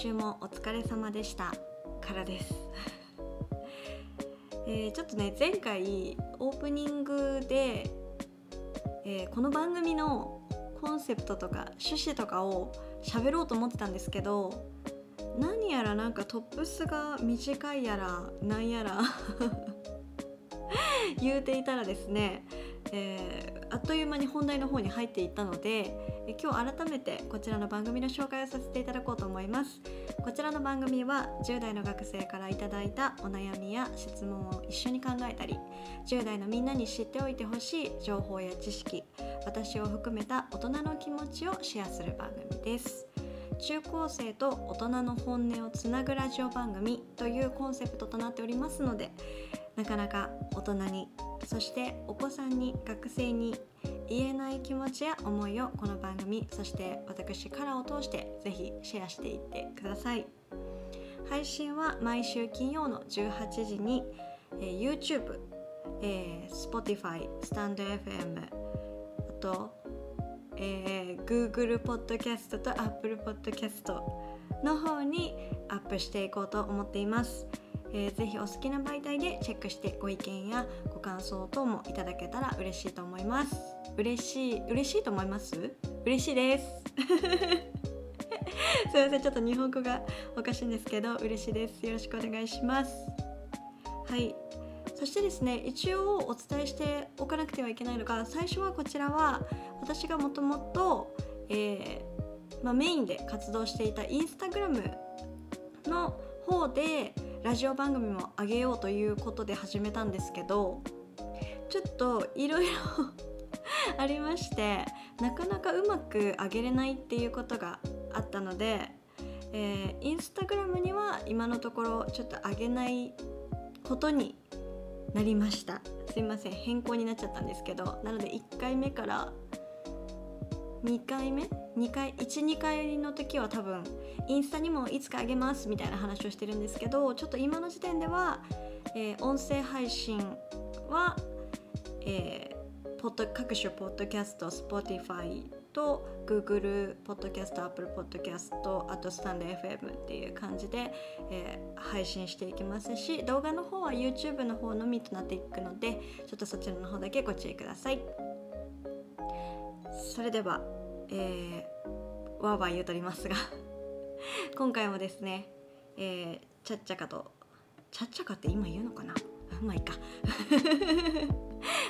週もお疲れ様でした。からです。え、ちょっとね前回オープニングで、えー、この番組のコンセプトとか趣旨とかを喋ろうと思ってたんですけど何やらなんかトップスが短いやらなんやら 言うていたらですね、えー、あっという間に本題の方に入っていったので、え今日改めてこちらの番組の紹介をさせていただこうと思います。こちらの番組は10代の学生からいただいたお悩みや質問を一緒に考えたり10代のみんなに知っておいてほしい情報や知識私を含めた大人の気持ちをシェアする番組です。中高生と大人の本音をつなぐラジオ番組というコンセプトとなっておりますのでなかなか大人にそしてお子さんに学生に言えない気持ちや思いをこの番組そして私からを通してぜひシェアしていってください。配信は毎週金曜の18時に、えー、YouTube、えー、Spotify、StandFM あと、えー、Google Podcast と Apple Podcast の方にアップしていこうと思っています。えー、ぜひお好きな媒体でチェックしてご意見やご感想等もいただけたら嬉しいと思います。嬉しい嬉しいと思います？嬉しいです。すいませんちょっと日本語がおかしいんですけど嬉しいです。よろしくお願いします。はい。そしてですね一応お伝えしておかなくてはいけないのが最初はこちらは私がもともとまメインで活動していたインスタグラムの方でラジオ番組も上げようということで始めたんですけどちょっといろいろ ありましてなかなかうまく上げれないっていうことがあったので、えー、インスタグラムには今のところちょっと上げないことになりました。すいません変更になっちゃったんですけどなので1回目から2回目？2回？12回の時は多分インスタにもいつかあげますみたいな話をしてるんですけどちょっと今の時点では、えー、音声配信は、えー、ポッド各種ポッドキャスト Spotify と Google ポッドキャスト Apple ポッドキャストあとスタンド FM っていう感じで、えー、配信していきますし動画の方は YouTube の方のみとなっていくのでちょっとそちらの方だけご注意ください。それでは、えー、わーわー言うとりますが 今回もですね、えー、ちゃっちゃかとちゃっちゃかって今言うのかな？まあいいか。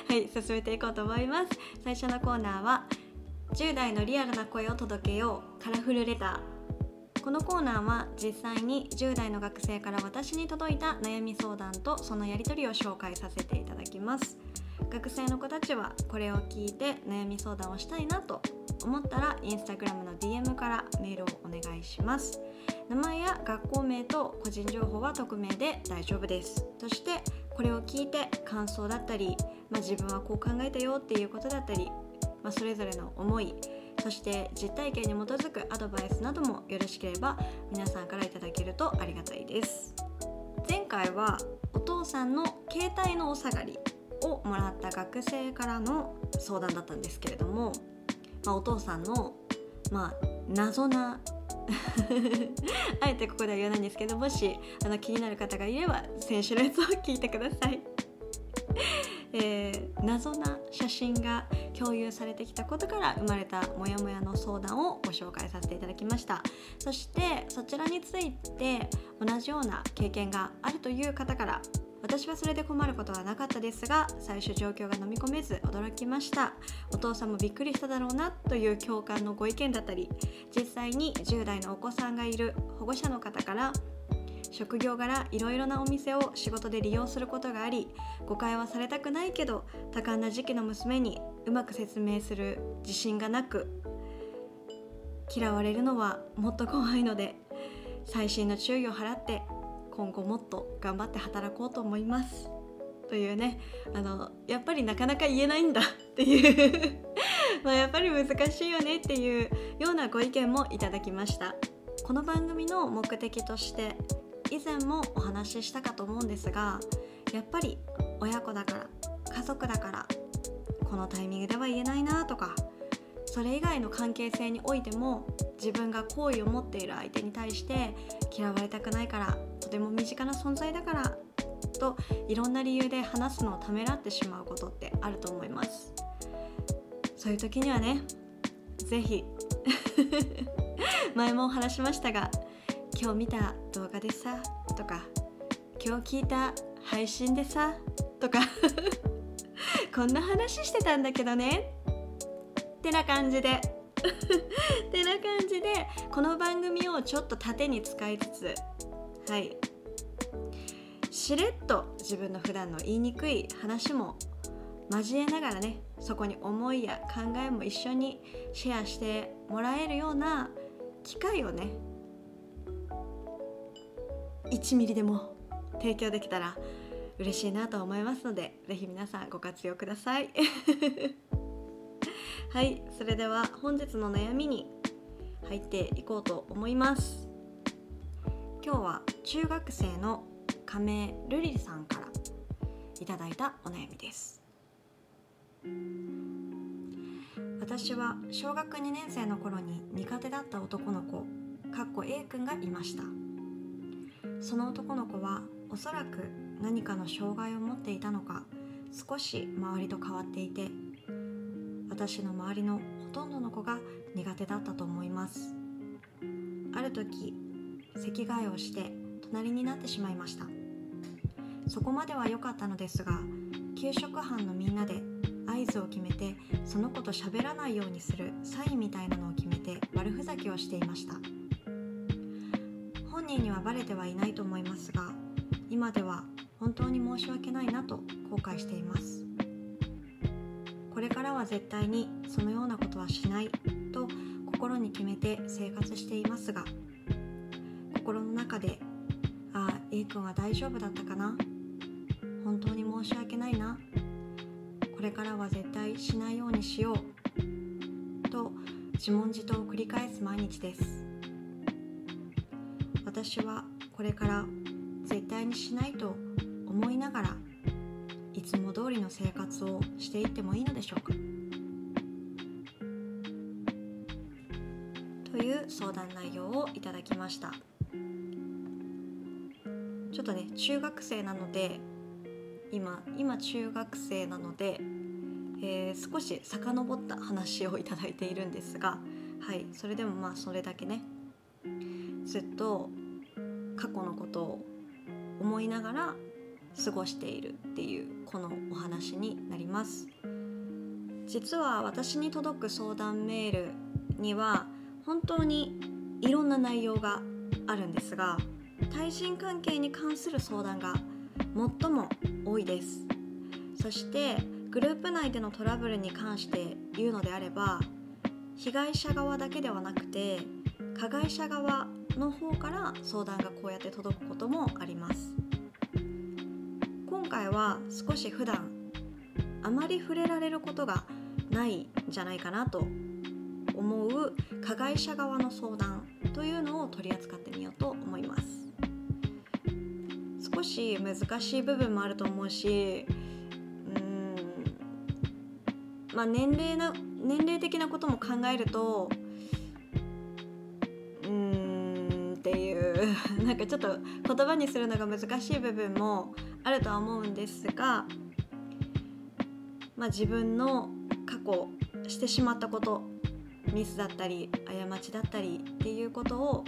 はい進めていこうと思います。最初のコーナーは10代のリアルな声を届けよう。カラフルレター。このコーナーは実際に10代の学生から私に届いた悩み相談とそのやり取りを紹介させていただきます。学生の子たちはこれを聞いて悩み相談をしたいなと思ったらインスタグラムの DM からメールをお願いします。名前や学校名と個人情報は匿名で大丈夫です。そしてこれを聞いて感想だったり、まあ、自分はこう考えたよっていうことだったり、まあ、それぞれの思いそして実体験に基づくアドバイスなどもよろしければ皆さんから頂けるとありがたいです前回はお父さんの携帯のお下がりをもらった学生からの相談だったんですけれども、まあ、お父さんの、まあ、謎な あえてここでは言わないんですけどもしあの気になる方がいれば先週のやつを聞いてください。えー、謎な写真が共有されてきたことから生まれたモヤモヤの相談をご紹介させていただきました。そしてそちらについて同じような経験があるという方から私はそれで困ることはなかったですが最初状況が飲み込めず驚きました。お父さんもびっくりしただろうなという共感のご意見だったり実際に10代のお子さんがいる保護者の方から職業柄いろいろなお店を仕事で利用することがあり誤解はされたくないけど多感な時期の娘にうまく説明する自信がなく嫌われるのはもっと怖いので細心の注意を払って今後もっと頑張って働こうと思います。というねあのやっぱりなかなか言えないんだ っていう。まあやっぱり難しいよねっていうようなご意見もいただきました。この番組の目的として以前もお話ししたかと思うんですがやっぱり親子だから家族だからこのタイミングでは言えないなとかそれ以外の関係性においても自分が好意を持っている相手に対して嫌われたくないからとても身近な存在だからといろんな理由で話すのをためらってしまうことってあると思います。そういう時にはね是非 前もお話しましたが今日見た動画でさとか今日聞いた配信でさとか こんな話してたんだけどね。ってな感じで。ってな感じでこの番組をちょっと盾に使いつつはい。しれっと自分の普段の言いにくい話も交えながらねそこに思いや考えも一緒にシェアしてもらえるような機会をね1ミリでも提供できたら嬉しいなと思いますので是非皆さんご活用ください。はいそれでは本日の悩みに入っていこうと思います。今日は中学生の亀ルリさんからいただいたお悩みです。私は小学2年生の頃に苦手だった男の子かっこ A 君がいました。その男の子はおそらく何かの障害を持っていたのか少し周りと変わっていて私の周りのほとんどの子が苦手だったと思います。ある時席替えをして隣になってしまいました。そこまでは良かったのですが給食班のみんなで合図を決めてその子と喋らないようにするサインみたいなのを決めて悪ふざけをしていました。人にはバレてはいないと思いますが今では本当に申し訳ないなと後悔しています。これからは絶対にそのようなことはしないと心に決めて生活していますが心の中で「ああ A 君は大丈夫だったかな？本当に申し訳ないな？これからは絶対しないようにしよう」と自問自答を繰り返す毎日です。私はこれから絶対にしないと思いながらいつも通りの生活をしていってもいいのでしょうか？という相談内容をいただきました。ちょっとね中学生なので今今中学生なので、えー、少し遡った話をいただいているんですがはいそれでもまあそれだけね。ずっと過去のことを思いながら過ごしているっていうこのお話になります。実は私に届く相談メールには本当にいろんな内容があるんですが対人関係に関する相談が最も多いです。そしてグループ内でのトラブルに関して言うのであれば被害者側だけではなくて加害者側の方から相談がこうやって届くこともあります。今回は少し普段あまり触れられることがないんじゃないかなと思う加害者側の相談というのを取り扱ってみようと思います。少し難しい部分もあると思うしうんまあ年齢な年齢的なことも考えるとなんかちょっと言葉にするのが難しい部分もあるとは思うんですが、まあ、自分の過去してしまったことミスだったり過ちだったりっていうことを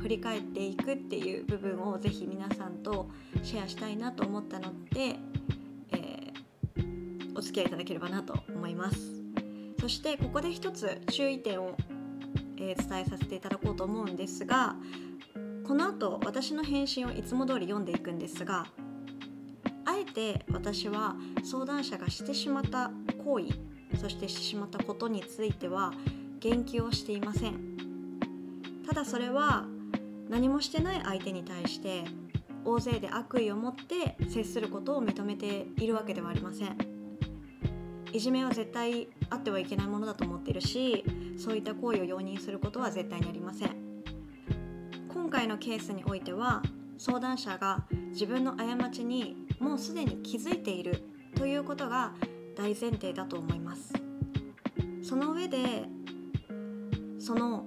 振り返っていくっていう部分をぜひ皆さんとシェアしたいなと思ったので、えー、お付き合いいただければなと思います。そしてここで一つ注意点を、えー、伝えさせていただこうと思うんですがこの後私の返信をいつも通り読んでいくんですがあえて私は相談者がしてしまった行為そしてしてしまったことについては言及をしていません。ただそれは何もしてない相手に対して大勢で悪意を持って接することを認めているわけではありません。いじめは絶対あってはいけないものだと思っているしそういった行為を容認することは絶対にありません。回のケースにおいては相談者が自分の過ちにもうすでに気づいているということが大前提だと思います。その上でその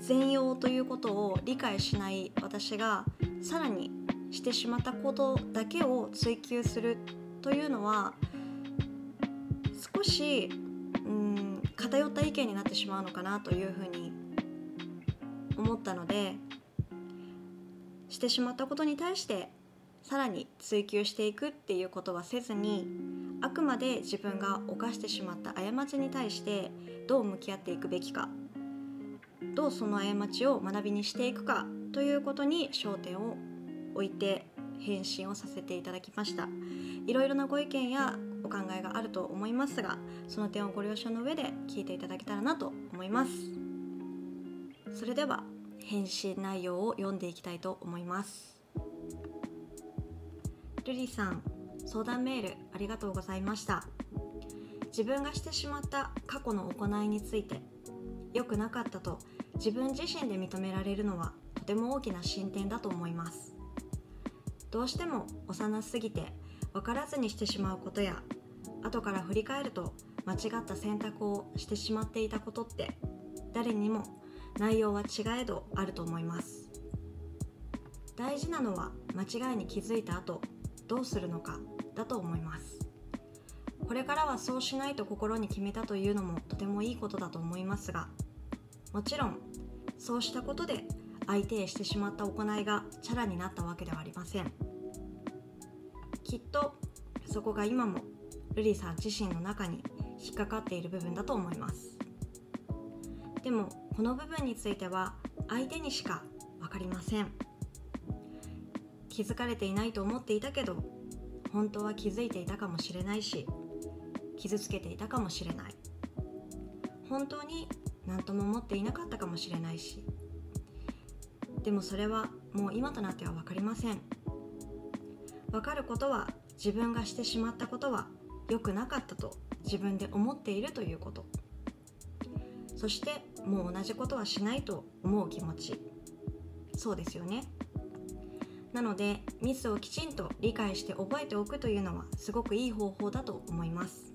全容ということを理解しない私がさらにしてしまったことだけを追求するというのは少しうん偏った意見になってしまうのかなというふうに思ったのでしてしまったことに対してさらに追求していくっていうことはせずにあくまで自分が犯してしまった過ちに対してどう向き合っていくべきかどうその過ちを学びにしていくかということに焦点を置いて返信をさせていただきました。いろいろなご意見やお考えがあると思いますがその点をご了承の上で聞いていただけたらなと思います。それでは返信内容を読んでいきたいと思います。ルリさん相談メールありがとうございました。自分がしてしまった過去の行いについて良くなかったと自分自身で認められるのはとても大きな進展だと思います。どうしても幼すぎて分からずにしてしまうことや後から振り返ると間違った選択をしてしまっていたことって誰にも内容は違えどあると思います。大事なのは間違いに気づいた後どうするのかだと思います。これからはそうしないと心に決めたというのもとてもいいことだと思いますがもちろんそうしたことで相手へしてしまった行いがチャラになったわけではありません。きっとそこが今もルリさん自身の中に引っかかっている部分だと思います。でもこの部分については相手にしか分かりません。気づかれていないと思っていたけど本当は気づいていたかもしれないし傷つけていたかもしれない。本当に何とも思っていなかったかもしれないしでもそれはもう今となっては分かりません。分かることは自分がしてしまったことは良くなかったと自分で思っているということ。そしてもう同じことはしないと思う気持ち。そうですよね。なのでミスをきちんと理解して覚えておくというのはすごくいい方法だと思います。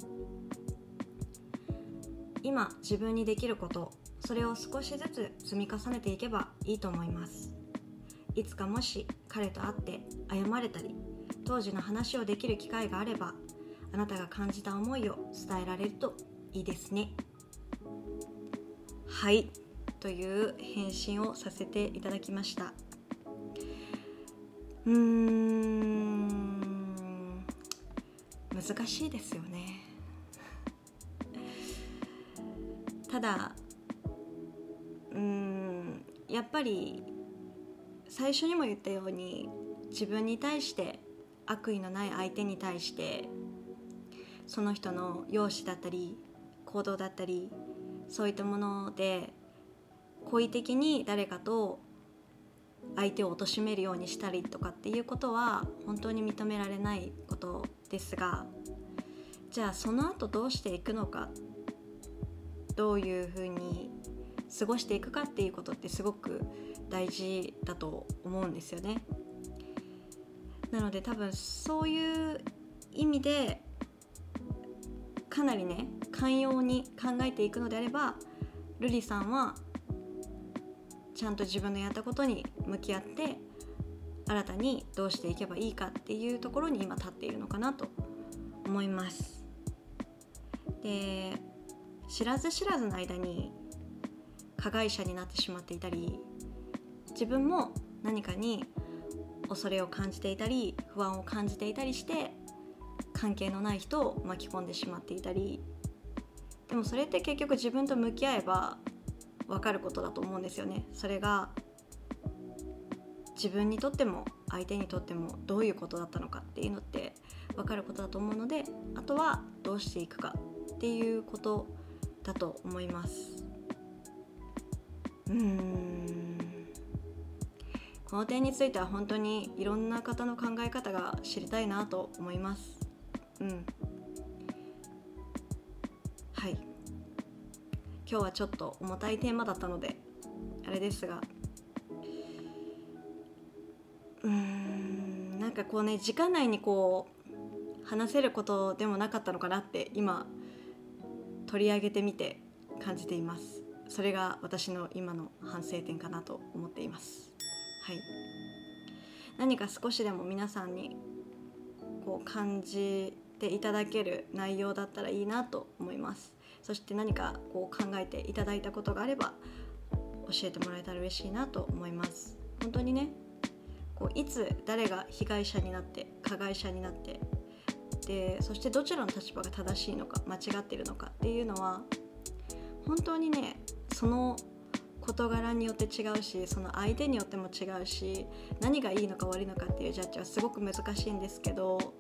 今自分にできることそれを少しずつ積み重ねていけばいいと思います。いつかもし彼と会って謝れたり当時の話をできる機会があればあなたが感じた思いを伝えられるといいですね。はいという返信をさせていただきました。うーん難しいですよね。ただうーんやっぱり最初にも言ったように自分に対して悪意のない相手に対してその人の容姿だったり行動だったりそういったもので好意的に誰かと相手を貶めるようにしたりとかっていうことは本当に認められないことですがじゃあその後どうしていくのかどういうふうに過ごしていくかっていうことってすごく大事だと思うんですよね。なので多分そういう意味でかなりね寛容に考えていくのであれば瑠璃さんはちゃんと自分のやったことに向き合って新たにどうしていけばいいかっていうところに今立っているのかなと思います。で知らず知らずの間に加害者になってしまっていたり自分も何かに恐れを感じていたり不安を感じていたりして関係のない人を巻き込んでしまっていたりでもそれって結局自分と向き合えば分かることだと思うんですよね。それが自分にとっても相手にとってもどういうことだったのかっていうのって分かることだと思うのであとはどうしていくかっていうことだと思います。うん。この点については本当にいろんな方の考え方が知りたいなと思います。うん。はい。今日はちょっと重たいテーマだったのであれですが。うーんなんかこうね時間内にこう話せることでもなかったのかなって今取り上げてみて感じています。それが私の今の反省点かなと思っています。はい。何か少しでも皆さんにこう感じていただける内容だったらいいなと思います。そして何かこう考えていただいたことがあれば教えてもらえたら嬉しいなと思います。本当にねこういつ誰が被害者になって加害者になってでそしてどちらの立場が正しいのか間違っているのかっていうのは本当にねその事柄によって違うしその相手によっても違うし何がいいのか悪いのかっていうジャッジはすごく難しいんですけど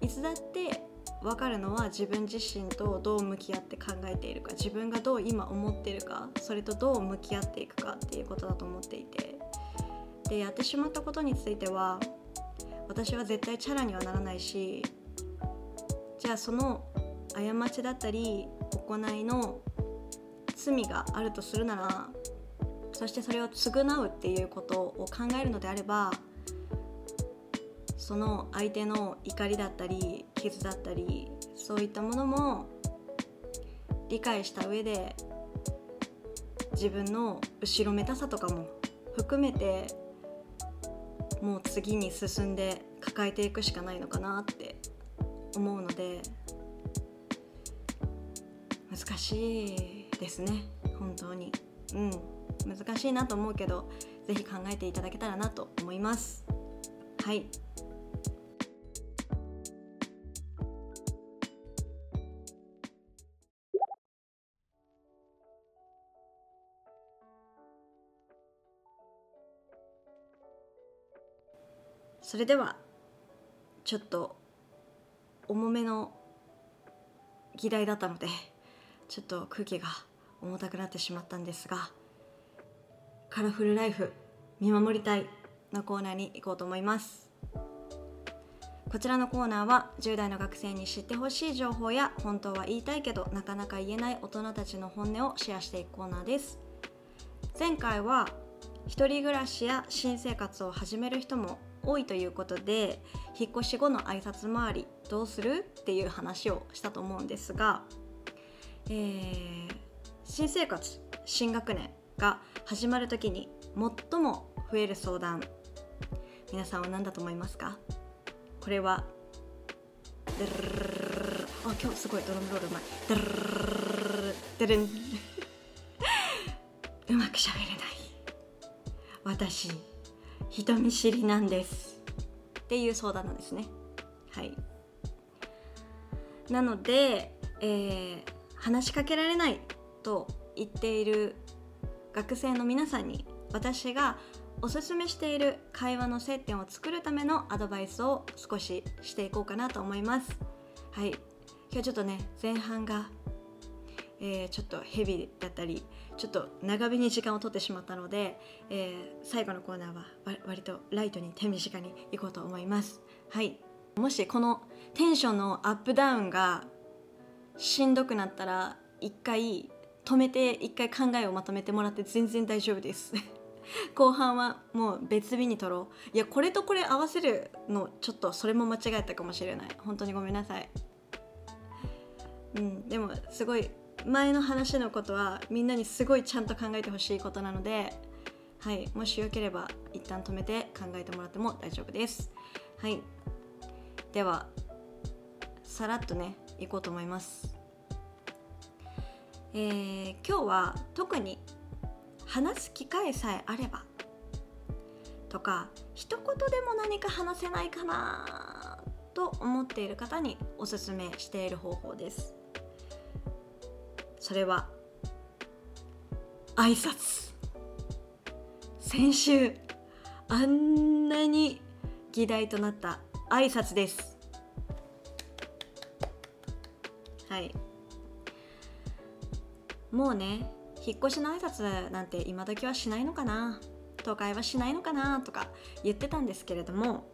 いつだって分かるのは自分自身とどう向き合って考えているか自分がどう今思っているかそれとどう向き合っていくかっていうことだと思っていて。でやってしまったことについては私は絶対チャラにはならないしじゃあその過ちだったり行いの罪があるとするならそしてそれを償うっていうことを考えるのであればその相手の怒りだったり傷だったりそういったものも理解した上で自分の後ろめたさとかも含めてもう次に進んで抱えていくしかないのかなって思うので難しいですね本当に。うん難しいなと思うけど是非考えていただけたらなと思います。はい。それではちょっと重めの議題だったのでちょっと空気が重たくなってしまったんですがカラフルライフ見守りたいのコーナーに行こうと思います。こちらのコーナーは10代の学生に知ってほしい情報や本当は言いたいけどなかなか言えない大人たちの本音をシェアしていくコーナーです。前回は一人暮らしや新生活を始める人も多いということで引っ越し後の挨拶回りどうするっていう話をしたと思うんですが、えー、新生活新学年が始まる時に最も増える相談皆さんは何だと思いますか？これはあ今日すごいドラムロールうまい。うまくしゃべれない私人見知りなんです。っていう相談なんですね。はい。なので、えー、話しかけられないと言っている学生の皆さんに私がおすすめしている会話の接点を作るためのアドバイスを少ししていこうかなと思います。はい。今日ちょっとね前半がえー、ちょっとヘビだったりちょっと長めに時間を取ってしまったので、えー、最後のコーナーは割とライトに手短にいこうと思います。はい。もしこのテンションのアップダウンがしんどくなったら一回止めて一回考えをまとめてもらって全然大丈夫です。後半はもう別日に撮ろう。いやこれとこれ合わせるのちょっとそれも間違えたかもしれない。本当にごめんなさい。うんでもすごい前の話のことはみんなにすごいちゃんと考えてほしいことなので、はい、もしよければ一旦止めて考えてもらっても大丈夫です。はい、ではさらっとねいこうと思います。えー、今日は特に話す機会さえあればとか一言でも何か話せないかなと思っている方におすすめしている方法です。それは挨拶。先週あんなに議題となった挨拶です。はい。もうね引っ越しの挨拶なんて今時はしないのかな？都会はしないのかな？とか言ってたんですけれども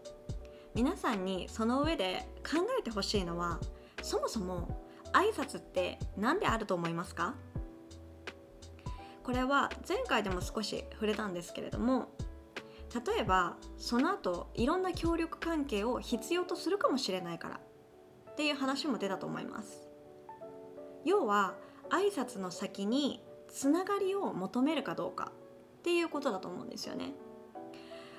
皆さんにその上で考えてほしいのはそもそも挨拶って何であると思いますか？これは前回でも少し触れたんですけれども例えばその後いろんな協力関係を必要とするかもしれないからっていう話も出たと思います要は挨拶の先につながりを求めるかどうかっていうことだと思うんですよね。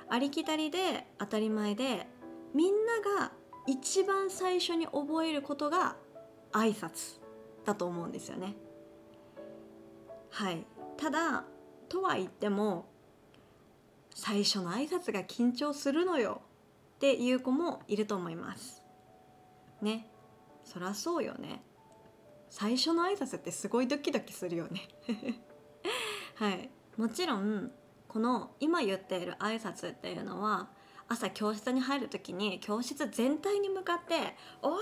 ありきたりで当たり前でみんなが一番最初に覚えることが挨拶だと思うんですよね。はい。ただとは言っても最初の挨拶が緊張するのよ。っていう子もいると思います。ね。そりゃそうよね。最初の挨拶ってすごいドキドキするよね。はい。もちろんこの今言っている挨拶っていうのは朝教室に入る時に教室全体に向かって「おはよう!」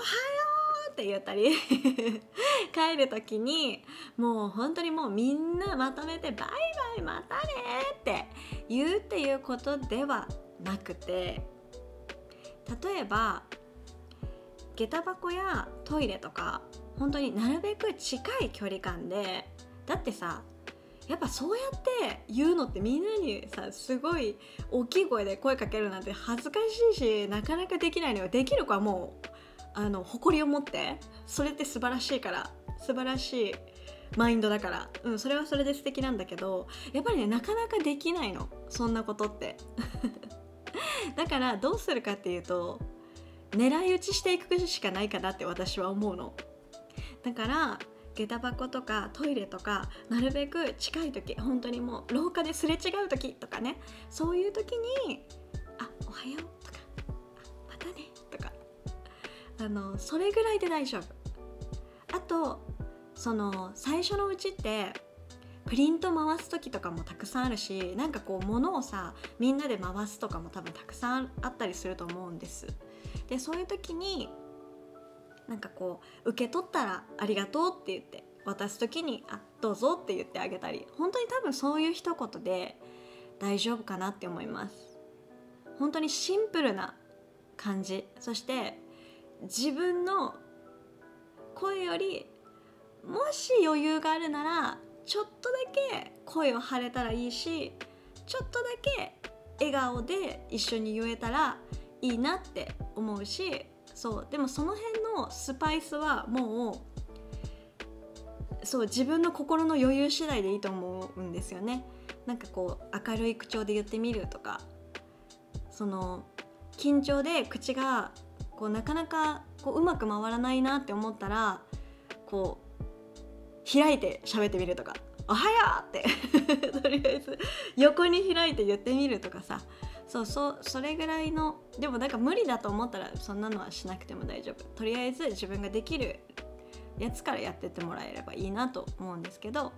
って言ったり 帰る時にもう本当にもうみんなまとめて「バイバイまたね!」って言うっていうことではなくて例えば下駄箱やトイレとか本当になるべく近い距離感でだってさやっぱそうやって言うのってみんなにさすごい大きい声で声かけるなんて恥ずかしいしなかなかできないのよできる子はもうあの誇りを持ってそれって素晴らしいから素晴らしいマインドだから、うん、それはそれで素敵なんだけどやっぱりねなかなかできないの。そんなことって。だからどうするかっていうと狙い撃ちしていくしかないかなって私は思うの。だから下駄箱とかトイレとかなるべく近い時本当にもう廊下ですれ違う時とかね。そういう時に「あおはよう」「」あのそれぐらいで大丈夫。あとその最初のうちってプリント回す時とかもたくさんあるしなんかこう物をさみんなで回すとかも多分たくさんあったりすると思うんです。でそういう時になんかこう受け取ったら「ありがとう」って言って渡す時に「あどうぞ」って言ってあげたり本当に多分そういう一言で大丈夫かなって思います。本当にシンプルな感じ。そして自分の声よりもし余裕があるならちょっとだけ声を張れたらいいしちょっとだけ笑顔で一緒に言えたらいいなって思うしそうでもその辺のスパイスはもうそう自分の心の余裕次第でいいと思うんですよね。なんかこう明るい口調で言ってみるとかその緊張で口がこうなかなかこううまく回らないなって思ったらこう開いて喋ってみるとか「おはよう!」って とりあえず横に開いて言ってみるとかさそうそうそれぐらいのでもなんか無理だと思ったらそんなのはしなくても大丈夫とりあえず自分ができるやつからやってってもらえればいいなと思うんですけど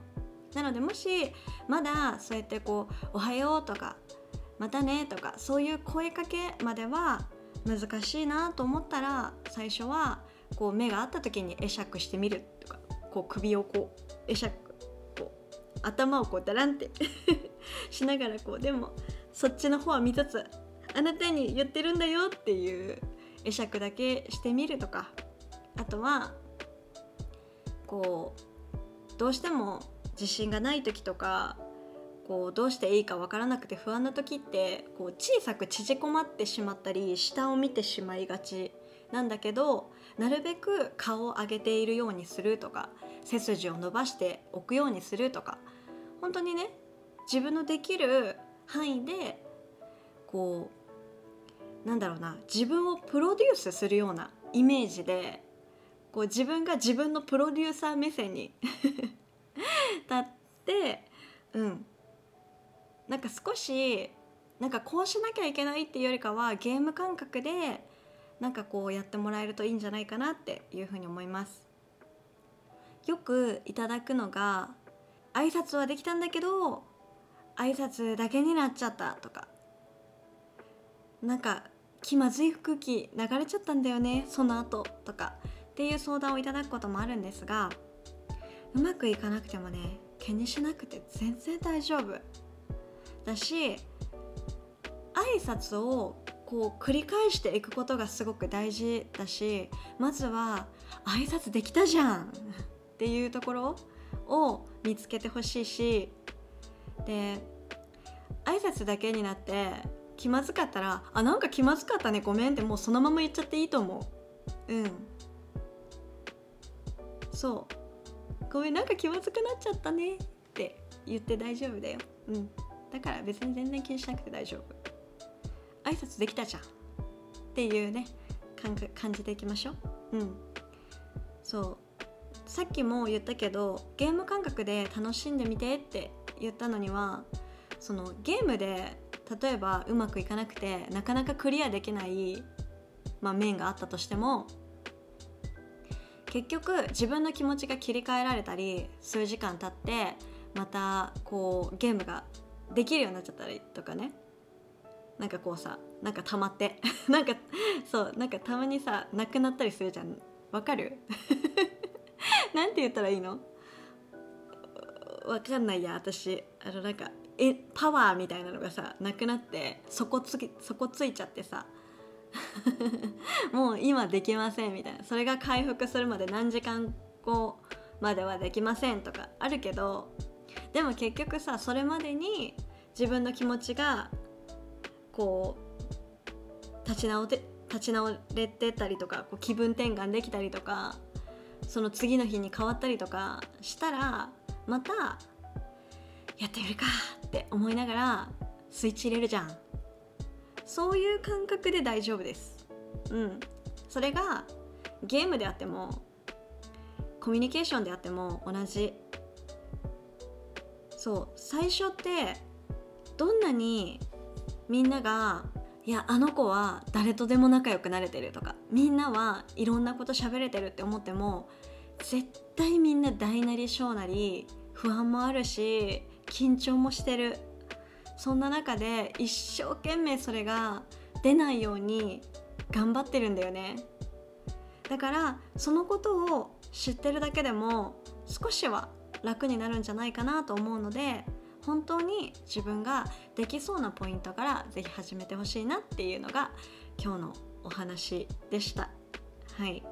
なのでもしまだそうやってこう「おはよう」とか「またね」とかそういう声かけまでは難しいなと思ったら最初はこう目が合った時に会釈してみるとかこう首をこう会釈頭をこうダランって しながらこうでもそっちの方は見つつあなたに言ってるんだよっていう会釈だけしてみるとかあとはこうどうしても自信がない時とかこうどうしていいか分からなくて不安な時ってこう小さく縮こまってしまったり下を見てしまいがちなんだけどなるべく顔を上げているようにするとか背筋を伸ばしておくようにするとか本当にね自分のできる範囲でこうなんだろうな自分をプロデュースするようなイメージでこう自分が自分のプロデューサー目線に 立ってうんなんか少しなんかこうしなきゃいけないっていうよりかはゲーム感覚でなんかこうやってもらえるといいんじゃないかなっていうふうに思います。よくいただくのが挨拶はできたんだけど挨拶だけになっちゃったとか。なんか気まずい空気流れちゃったんだよねその後とか。っていう相談をいただくこともあるんですがうまくいかなくてもね気にしなくて全然大丈夫。だし挨拶をこう繰り返していくことがすごく大事だしまずは挨拶できたじゃん っていうところを見つけてほしいしで挨拶だけになって気まずかったら「あなんか気まずかったねごめん」ってもうそのまま言っちゃっていいと思う。うん。そう。ごめんなんか気まずくなっちゃったねって言って大丈夫だよ。うん。だから別に全然気にしなくて大丈夫。挨拶できたじゃんっていうね感じでいきましょう。うん。そう。さっきも言ったけどゲーム感覚で楽しんでみてって言ったのにはそのゲームで例えばうまくいかなくてなかなかクリアできない、まあ、面があったとしても結局自分の気持ちが切り替えられたり数時間経ってまたこうゲームができるようになっちゃったりとかね。なんかこうさなんか溜まって。なんかそうなんかたまにさなくなったりするじゃん。わかる？なんて言ったらいいの？わかんないや私。あのなんかえパワーみたいなのがさなくなって底つき底ついちゃってさ。もう今できませんみたいな。それが回復するまで何時間後まではできませんとかあるけどでも結局さそれまでに自分の気持ちがこう立ち直って立ち直れてたりとかこう気分転換できたりとかその次の日に変わったりとかしたらまたやってみるかって思いながらスイッチ入れるじゃん。そういう感覚で大丈夫です。うん。それがゲームであってもコミュニケーションであっても同じ。そう最初ってどんなにみんながいやあの子は誰とでも仲良くなれてるとかみんなはいろんなこと喋れてるって思っても絶対みんな大なり小なり不安もあるし緊張もしてる。そんな中で一生懸命それが出ないように頑張ってるんだよね。だからそのことを知ってるだけでも少しは楽になるんじゃないかなと思うので本当に自分ができそうなポイントから是非始めてほしいなっていうのが今日のお話でした。はい。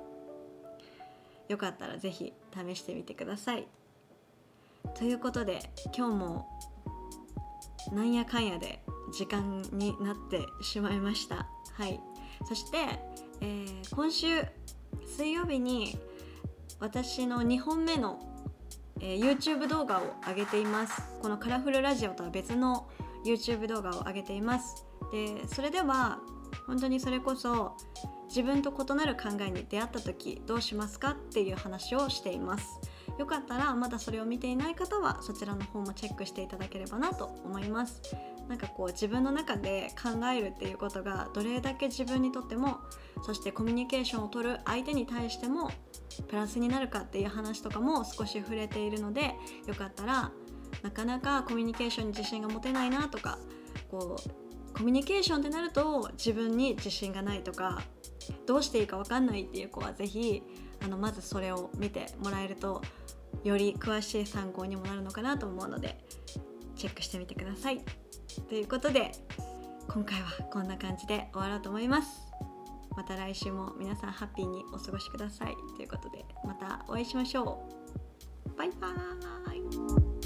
よかったら是非試してみてください。ということで今日もなんやかんやで時間になってしまいました。はい。そして、えー、今週水曜日に私の2本目のえー、YouTube 動画を上げています。このカラフルラジオとは別の YouTube 動画を上げています。でそれでは本当にそれこそ自分と異なる考えに出会った時どうしますかっていう話をしています。よかったらまだそれを見ていない方はそちらの方もチェックしていただければなと思います。なんかこう自分の中で考えるっていうことがどれだけ自分にとってもそしてコミュニケーションをとる相手に対してもプラスになるかっていう話とかも少し触れているのでよかったらなかなかコミュニケーションに自信が持てないなとかこうコミュニケーションってなると自分に自信がないとかどうしていいか分かんないっていう子は是非あのまずそれを見てもらえるとより詳しい参考にもなるのかなと思うのでチェックしてみてください。ということで今回はこんな感じで終わろうと思います。また来週も皆さんハッピーにお過ごしくださいということでまたお会いしましょうバイバーイ